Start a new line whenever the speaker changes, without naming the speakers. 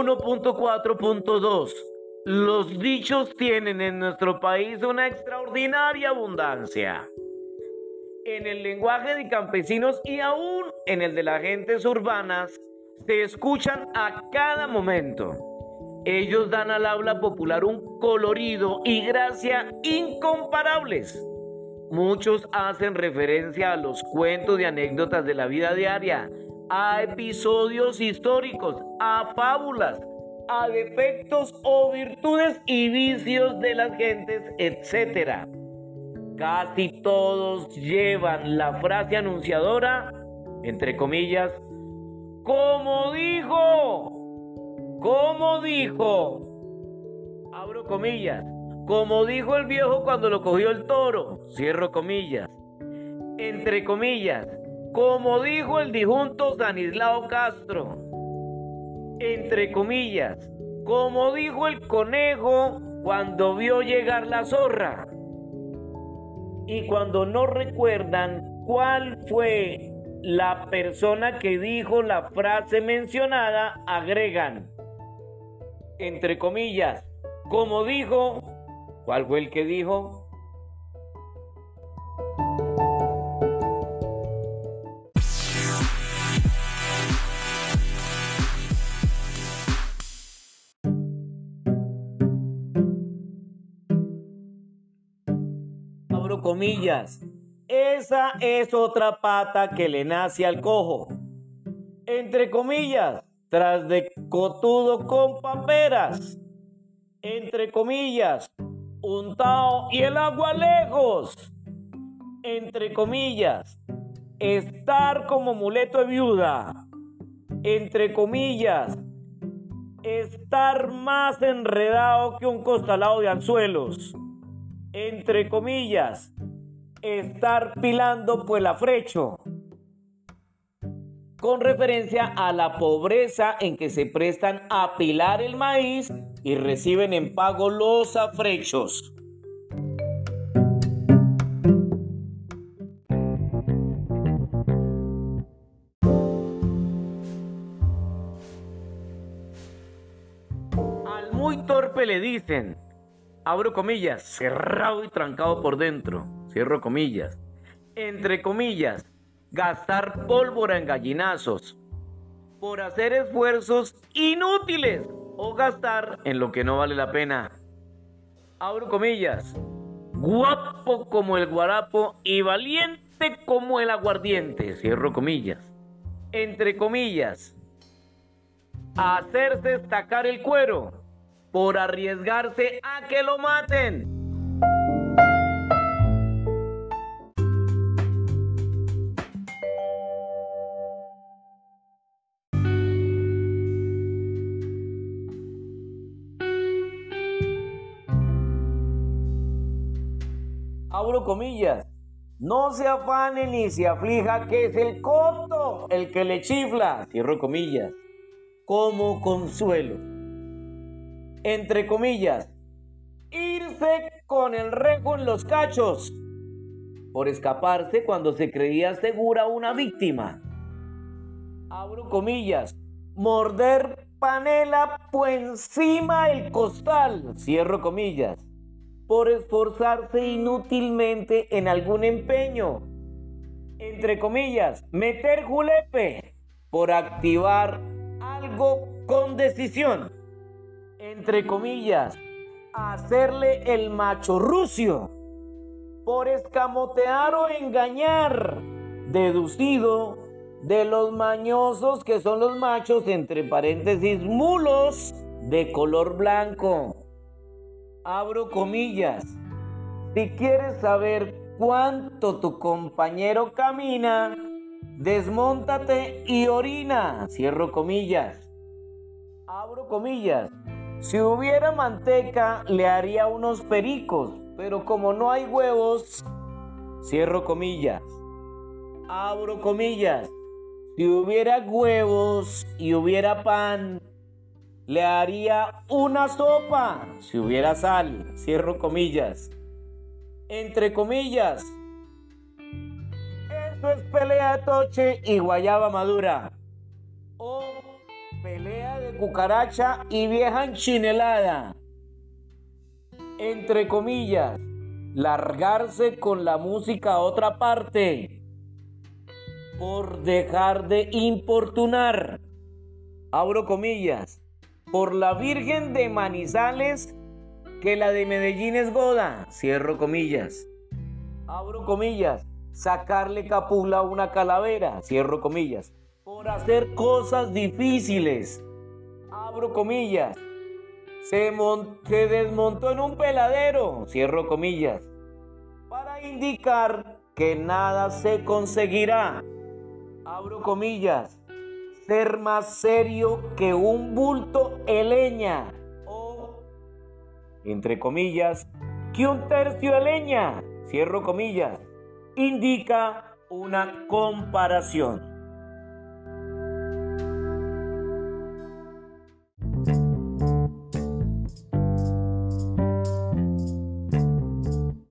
1.4.2 Los dichos tienen en nuestro país una extraordinaria abundancia. En el lenguaje de campesinos y aún en el de las gentes urbanas se escuchan a cada momento. Ellos dan al habla popular un colorido y gracia incomparables. Muchos hacen referencia a los cuentos y anécdotas de la vida diaria, a episodios históricos, a fábulas, a defectos o virtudes y vicios de las gentes, etc. Casi todos llevan la frase anunciadora, entre comillas, como dijo, como dijo, abro comillas, como dijo el viejo cuando lo cogió el toro, cierro comillas, entre comillas, como dijo el dijunto Stanislao Castro, entre comillas, como dijo el conejo cuando vio llegar la zorra. Y cuando no recuerdan cuál fue la persona que dijo la frase mencionada, agregan, entre comillas, como dijo, ¿cuál fue el que dijo? Comillas. Esa es otra pata que le nace al cojo. Entre comillas, tras de cotudo con paperas. Entre comillas, untao y el agua lejos. Entre comillas, estar como muleto de viuda. Entre comillas, estar más enredado que un costalado de anzuelos entre comillas, estar pilando pues la frecho, con referencia a la pobreza en que se prestan a pilar el maíz y reciben en pago los afrechos. Al muy torpe le dicen, abro comillas, cerrado y trancado por dentro, cierro comillas, entre comillas, gastar pólvora en gallinazos, por hacer esfuerzos inútiles o gastar en lo que no vale la pena. Abro comillas, guapo como el guarapo y valiente como el aguardiente, cierro comillas, entre comillas, hacerse destacar el cuero por arriesgarse a que lo maten. Abro comillas. No se afane ni se aflija que es el coto el que le chifla. Cierro comillas. Como consuelo entre comillas, irse con el rejo en los cachos por escaparse cuando se creía segura una víctima. Abro comillas, morder panela por encima el costal, cierro comillas, por esforzarse inútilmente en algún empeño. Entre comillas, meter julepe por activar algo con decisión entre comillas, hacerle el macho rucio por escamotear o engañar, deducido de los mañosos que son los machos, entre paréntesis, mulos de color blanco. Abro comillas. Si quieres saber cuánto tu compañero camina, desmóntate y orina. Cierro comillas. Abro comillas. Si hubiera manteca, le haría unos pericos, pero como no hay huevos, cierro comillas, abro comillas. Si hubiera huevos y hubiera pan, le haría una sopa. Si hubiera sal, cierro comillas. Entre comillas. Eso es pelea toche y guayaba madura. O pelea de cucaracha y vieja enchinelada. Entre comillas, largarse con la música a otra parte. Por dejar de importunar. Abro comillas. Por la Virgen de Manizales, que la de Medellín es goda. Cierro comillas. Abro comillas. Sacarle capula a una calavera. Cierro comillas por hacer cosas difíciles. Abro comillas. Se, desmontó en un peladero, cierro comillas, para indicar que nada se conseguirá. Abro comillas. Ser más serio que un bulto eleña. O, entre comillas, que un tercio de leña, cierro comillas, indica una comparación.